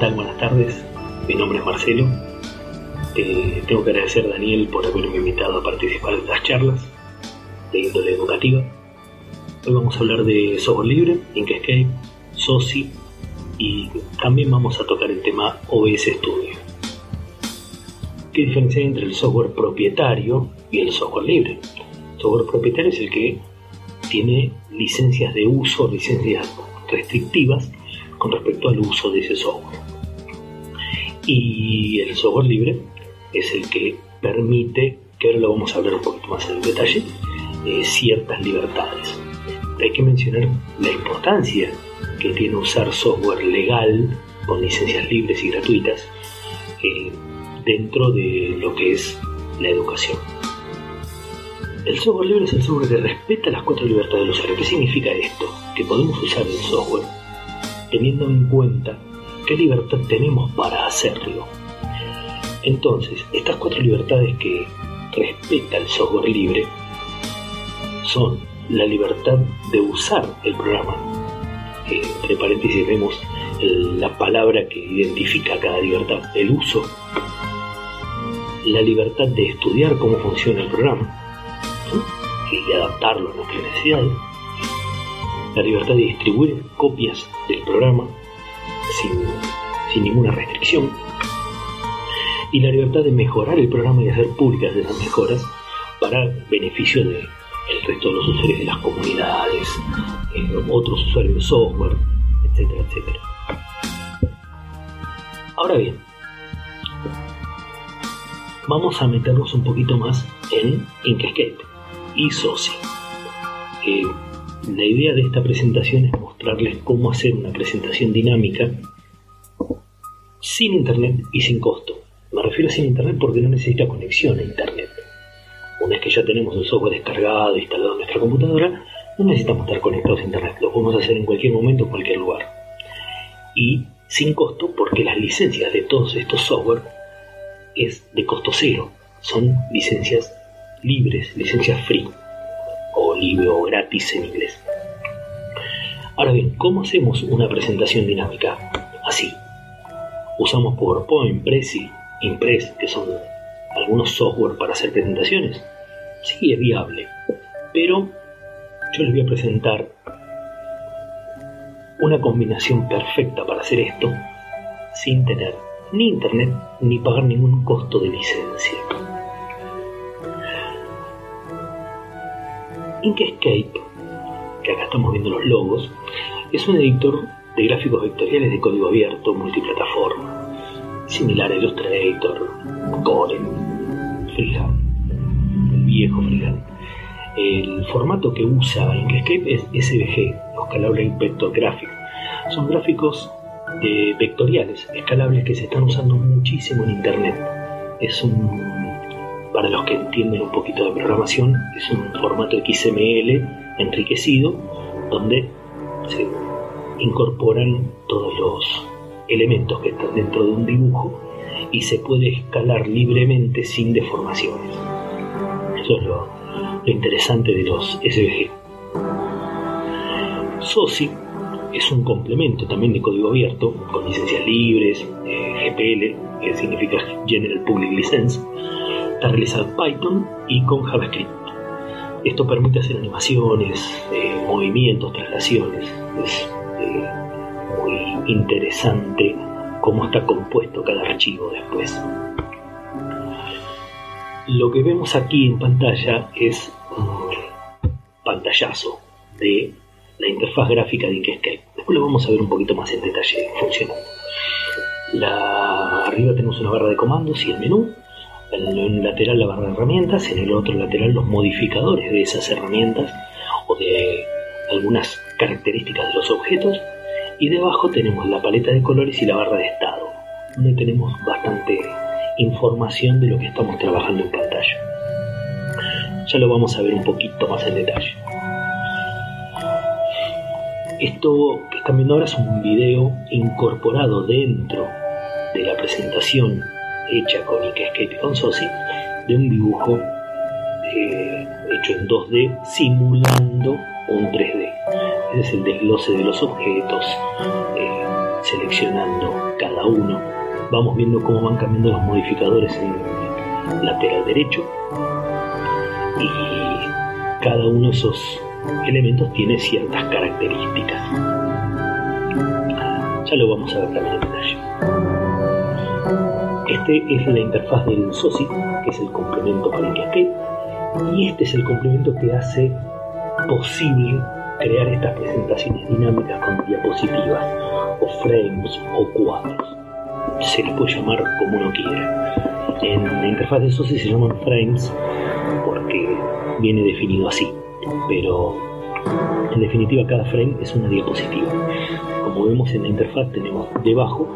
tal? Buenas tardes. Mi nombre es Marcelo. Eh, tengo que agradecer a Daniel por haberme invitado a participar en estas charlas de índole educativa. Hoy vamos a hablar de software libre, Inkscape, SOSI y también vamos a tocar el tema OS Studio. ¿Qué diferencia hay entre el software propietario y el software libre? El software propietario es el que tiene licencias de uso, licencias restrictivas con respecto al uso de ese software. Y el software libre es el que permite, que ahora lo vamos a hablar un poquito más en detalle, eh, ciertas libertades. Hay que mencionar la importancia que tiene usar software legal con licencias libres y gratuitas eh, dentro de lo que es la educación. El software libre es el software que respeta las cuatro libertades del usuario. ¿Qué significa esto? Que podemos usar el software teniendo en cuenta qué libertad tenemos para hacerlo. Entonces, estas cuatro libertades que respeta el software libre son la libertad de usar el programa. entre paréntesis vemos la palabra que identifica cada libertad, el uso. La libertad de estudiar cómo funciona el programa y adaptarlo a nuestras necesidades. La libertad de distribuir copias del programa sin, ninguna restricción. Y la libertad de mejorar el programa y hacer públicas esas mejoras para beneficio del resto de los usuarios de las comunidades, otros usuarios de software, etcétera, etcétera. Ahora bien, vamos a meternos un poquito más en Inkscape y SOSI. Eh, la idea de esta presentación es mostrarles cómo hacer una presentación dinámica sin internet y sin costo. Me refiero a sin internet porque no necesita conexión a internet. Una vez que ya tenemos el software descargado, instalado en nuestra computadora, no necesitamos estar conectados a internet. Lo podemos hacer en cualquier momento, en cualquier lugar. Y sin costo porque las licencias de todos estos software es de costo cero. Son licencias libres, licencias free o libre o gratis en inglés. Ahora bien, ¿cómo hacemos una presentación dinámica? Así. Usamos PowerPoint, Prezi, Impress, que son algunos software para hacer presentaciones. Sí, es viable. Pero yo les voy a presentar una combinación perfecta para hacer esto sin tener ni internet ni pagar ningún costo de licencia. Inkscape, que acá estamos viendo los logos, es un editor de gráficos vectoriales de código abierto multiplataforma, similar a Illustrator, Corel, Freehand, el viejo Freehand. El formato que usa Inkscape es SVG, Scalable Vector Graphics. Son gráficos de vectoriales, escalables que se están usando muchísimo en Internet. Es un para los que entienden un poquito de programación, es un formato XML enriquecido donde se incorporan todos los elementos que están dentro de un dibujo y se puede escalar libremente sin deformaciones. Eso es lo, interesante de los SVG. SOSI es un complemento también de código abierto con licencias libres, eh, GPL, que significa General Public License, está realizado en Python y con JavaScript. Esto permite hacer animaciones, eh, movimientos, traslaciones. Es eh, muy interesante cómo está compuesto cada archivo después. Lo que vemos aquí en pantalla es un pantallazo de la interfaz gráfica de Inkscape. Después lo vamos a ver un poquito más en detalle funcionando. Arriba tenemos una barra de comandos y el menú en un lateral la barra de herramientas, en el otro lateral los modificadores de esas herramientas o de algunas características de los objetos y debajo tenemos la paleta de colores y la barra de estado, donde tenemos bastante información de lo que estamos trabajando en pantalla. Ya lo vamos a ver un poquito más en detalle. Esto que están viendo ahora es un video incorporado dentro de la presentación hecha con Inkscape y con Sosi de un dibujo eh, hecho en 2D simulando un 3D. Ese es el desglose de los objetos, eh, seleccionando cada uno. Vamos viendo cómo van cambiando los modificadores en el lateral derecho y cada uno de esos elementos tiene ciertas características. Ya lo vamos a ver también en detalle. Este es la interfaz del SOSI, que es el complemento para Inkscape, y este es el complemento que hace posible crear estas presentaciones dinámicas con diapositivas, o frames, o cuadros. Se les puede llamar como uno quiera. En la interfaz de SOSI se llaman frames porque viene definido así, pero en definitiva cada frame es una diapositiva. Como vemos en la interfaz tenemos debajo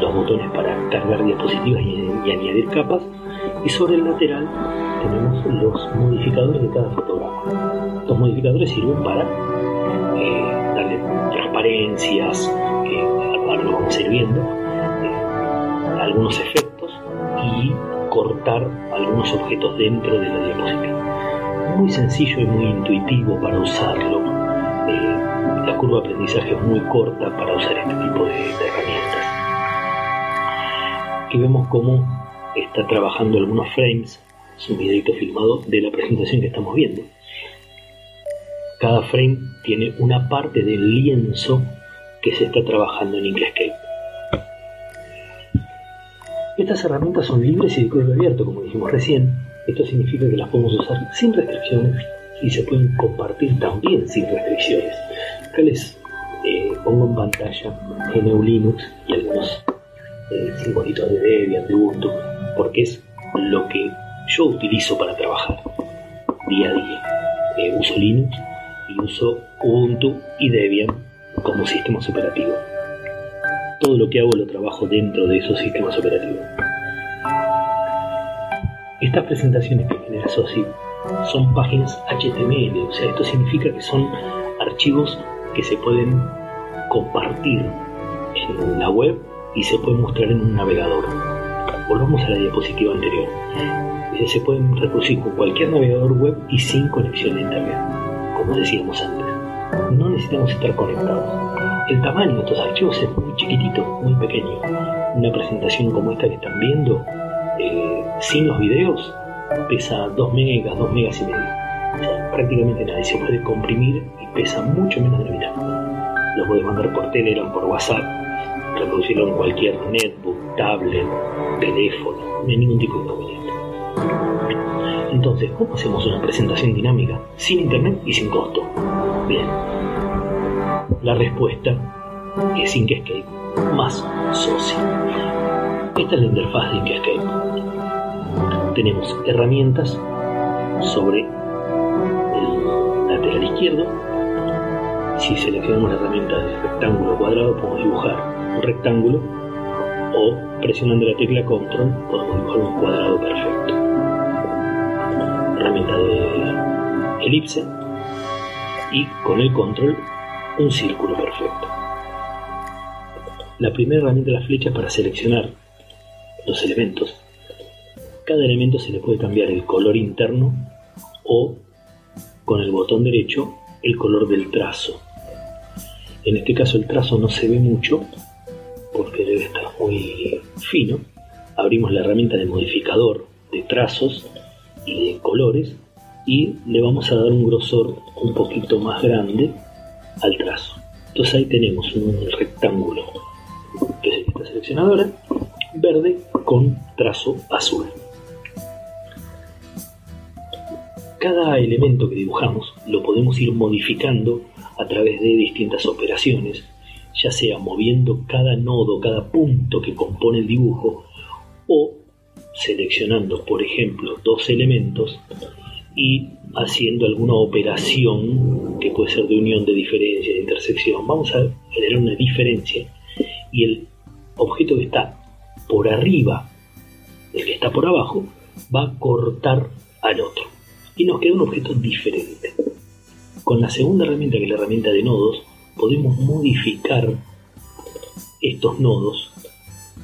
los botones para cargar diapositivas y, añadir capas y sobre el lateral tenemos los modificadores de cada fotograma. Los modificadores sirven para eh, darle transparencias, que ahora vamos a algunos efectos y cortar algunos objetos dentro de la diapositiva. Muy sencillo y muy intuitivo para usarlo. Eh, la curva de aprendizaje es muy corta para usar este tipo de, de herramientas. Aquí vemos cómo está trabajando algunos frames, es un videito filmado de la presentación que estamos viendo. Cada frame tiene una parte del lienzo que se está trabajando en Inkscape. Estas herramientas son libres y de código abierto, como dijimos recién. Esto significa que las podemos usar sin restricciones y se pueden compartir también sin restricciones. Acá les eh, pongo en pantalla GNU Linux y algunos eh, simbolitos de Debian, de Ubuntu, porque es lo que yo utilizo para trabajar día a día. Eh, uso Linux uso Ubuntu y Debian como sistemas operativos todo lo que hago lo trabajo dentro de esos sistemas operativos. Estas presentaciones que genera SOSI son páginas HTML, o sea, esto significa que son archivos que se pueden compartir en la web y se pueden mostrar en un navegador. Volvamos a la diapositiva anterior. Eh, se pueden reproducir con cualquier navegador web y sin conexión a internet, como decíamos antes. No necesitamos estar conectados el tamaño de estos archivos es muy chiquitito, muy pequeño. Una presentación como esta que están viendo, eh, sin los videos, pesa 2 megas, 2 megas y medio. O sea, prácticamente nada. Y se puede comprimir y pesa mucho menos de la mitad. Lo puedes mandar por Telegram, por WhatsApp, reproducirlo en cualquier netbook, tablet, teléfono, no hay ningún tipo de inconveniente. Entonces, ¿cómo hacemos una presentación dinámica sin internet y sin costo? Bien, la respuesta es Inkscape más SOSI. Esta es la interfaz de Inkscape. Tenemos herramientas sobre el lateral izquierdo. Si seleccionamos la herramienta de rectángulo cuadrado, podemos dibujar un rectángulo o presionando la tecla control podemos dibujar un cuadrado elipse y con el control un círculo perfecto. La primera herramienta de la flecha para seleccionar los elementos. Cada elemento se le puede cambiar el color interno o con el botón derecho el color del trazo. En este caso el trazo no se ve mucho porque debe estar muy fino. Abrimos la herramienta de modificador de trazos y de colores y le vamos a dar un grosor un poquito más grande al trazo. Entonces ahí tenemos un rectángulo que es el que está seleccionado ahora, verde con trazo azul. Cada elemento que dibujamos lo podemos ir modificando a través de distintas operaciones, ya sea moviendo cada nodo, cada punto que compone el dibujo o seleccionando, por ejemplo, dos elementos y haciendo alguna operación que puede ser de unión de diferencia, de intersección. Vamos a generar una diferencia. Y el objeto que está por arriba el que está por abajo va a cortar al otro. Y nos queda un objeto diferente. Con la segunda herramienta, que es la herramienta de nodos, podemos modificar estos nodos,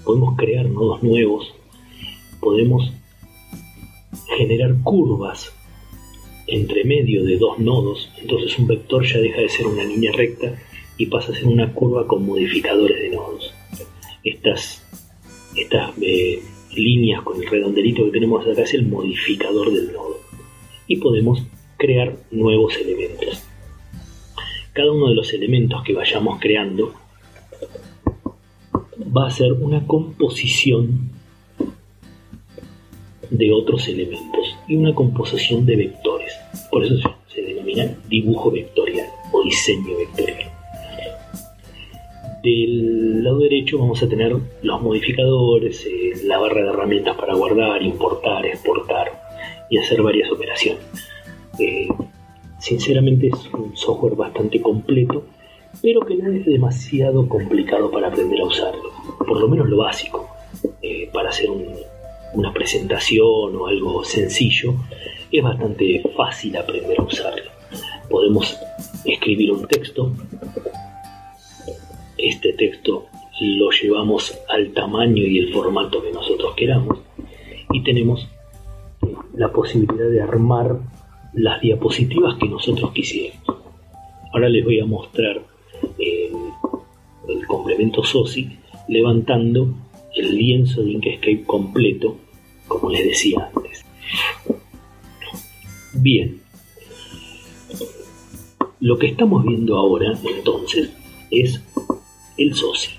podemos crear nodos nuevos, podemos generar curvas entre medio de dos nodos, entonces un vector ya deja de ser una línea recta y pasa a ser una curva con modificadores de nodos. Estas, estas eh, líneas con el redondelito que tenemos acá es el modificador del nodo. Y podemos crear nuevos elementos. Cada uno de los elementos que vayamos creando va a ser una composición de otros elementos y una composición de vectores. Por eso se denomina dibujo vectorial o diseño vectorial. Del lado derecho vamos a tener los modificadores, eh, la barra de herramientas para guardar, importar, exportar y hacer varias operaciones. Eh, sinceramente es un software bastante completo, pero que no es demasiado complicado para aprender a usarlo, por lo menos lo básico. Eh, para hacer una presentación o algo sencillo, es bastante fácil aprender a usarlo. Podemos escribir un texto, este texto lo llevamos al tamaño y el formato que nosotros queramos y tenemos la posibilidad de armar las diapositivas que nosotros quisiéramos. Ahora les voy a mostrar eh, el complemento SOSI levantando el lienzo de Inkscape completo, como les decía antes. Bien, lo que estamos viendo ahora entonces es el SOSI.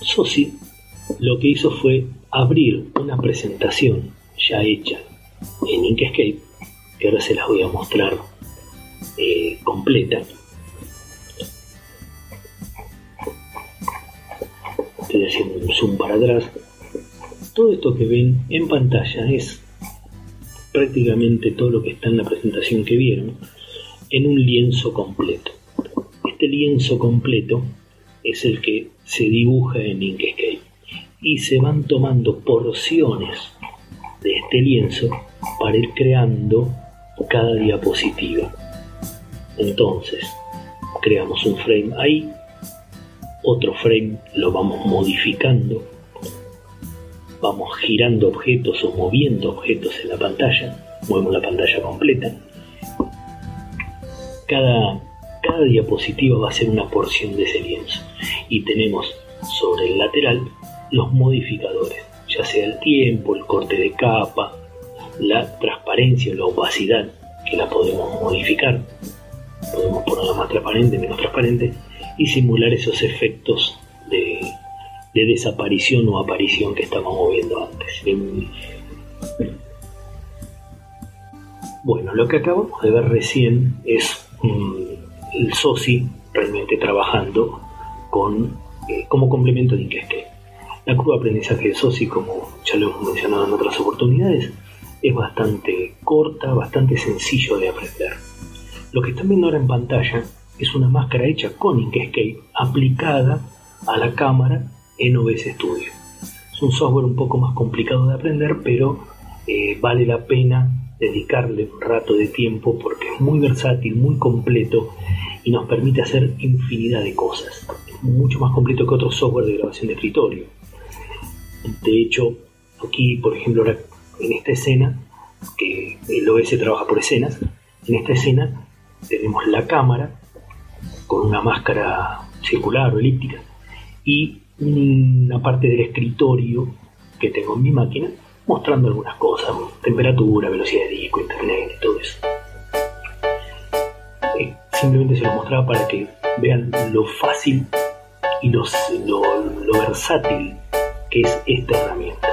SOSI lo que hizo fue abrir una presentación ya hecha en Inkscape, que ahora se las voy a mostrar eh, completa. Para atrás. Todo esto que ven en pantalla es prácticamente todo lo que está en la presentación que vieron en un lienzo completo. Este lienzo completo es el que se dibuja en Inkscape y se van tomando porciones de este lienzo para ir creando cada diapositiva. Entonces, creamos un frame ahí, otro frame lo vamos modificando, vamos girando objetos o moviendo objetos en la pantalla, movemos la pantalla completa. Cada, cada diapositiva va a ser una porción de ese lienzo y tenemos sobre el lateral los modificadores, ya sea el tiempo, el corte de capa, la transparencia o la opacidad, que la podemos modificar. Podemos ponerla más transparente, menos transparente y simular esos efectos de, desaparición o aparición que estábamos viendo antes. Bueno, lo que acabamos de ver recién es el SOSI realmente trabajando con, eh, como complemento de Inkscape. La curva de aprendizaje de SOSI, como ya lo hemos mencionado en otras oportunidades, es bastante corta, bastante sencillo de aprender. Lo que están viendo ahora en pantalla es una máscara hecha con Inkscape aplicada a la cámara en OBS Studio. Es un software un poco más complicado de aprender, pero eh, vale la pena dedicarle un rato de tiempo porque es muy versátil, muy completo y nos permite hacer infinidad de cosas. Es mucho más completo que otros software de grabación de escritorio. De hecho, aquí, por ejemplo, en esta escena, que el OS trabaja por escenas, en esta escena tenemos la cámara con una máscara circular o elíptica y una parte del escritorio que tengo en mi máquina mostrando algunas cosas, temperatura, velocidad de disco, internet y todo eso. Eh, simplemente se lo mostraba para que vean lo fácil y lo, lo versátil que es esta herramienta.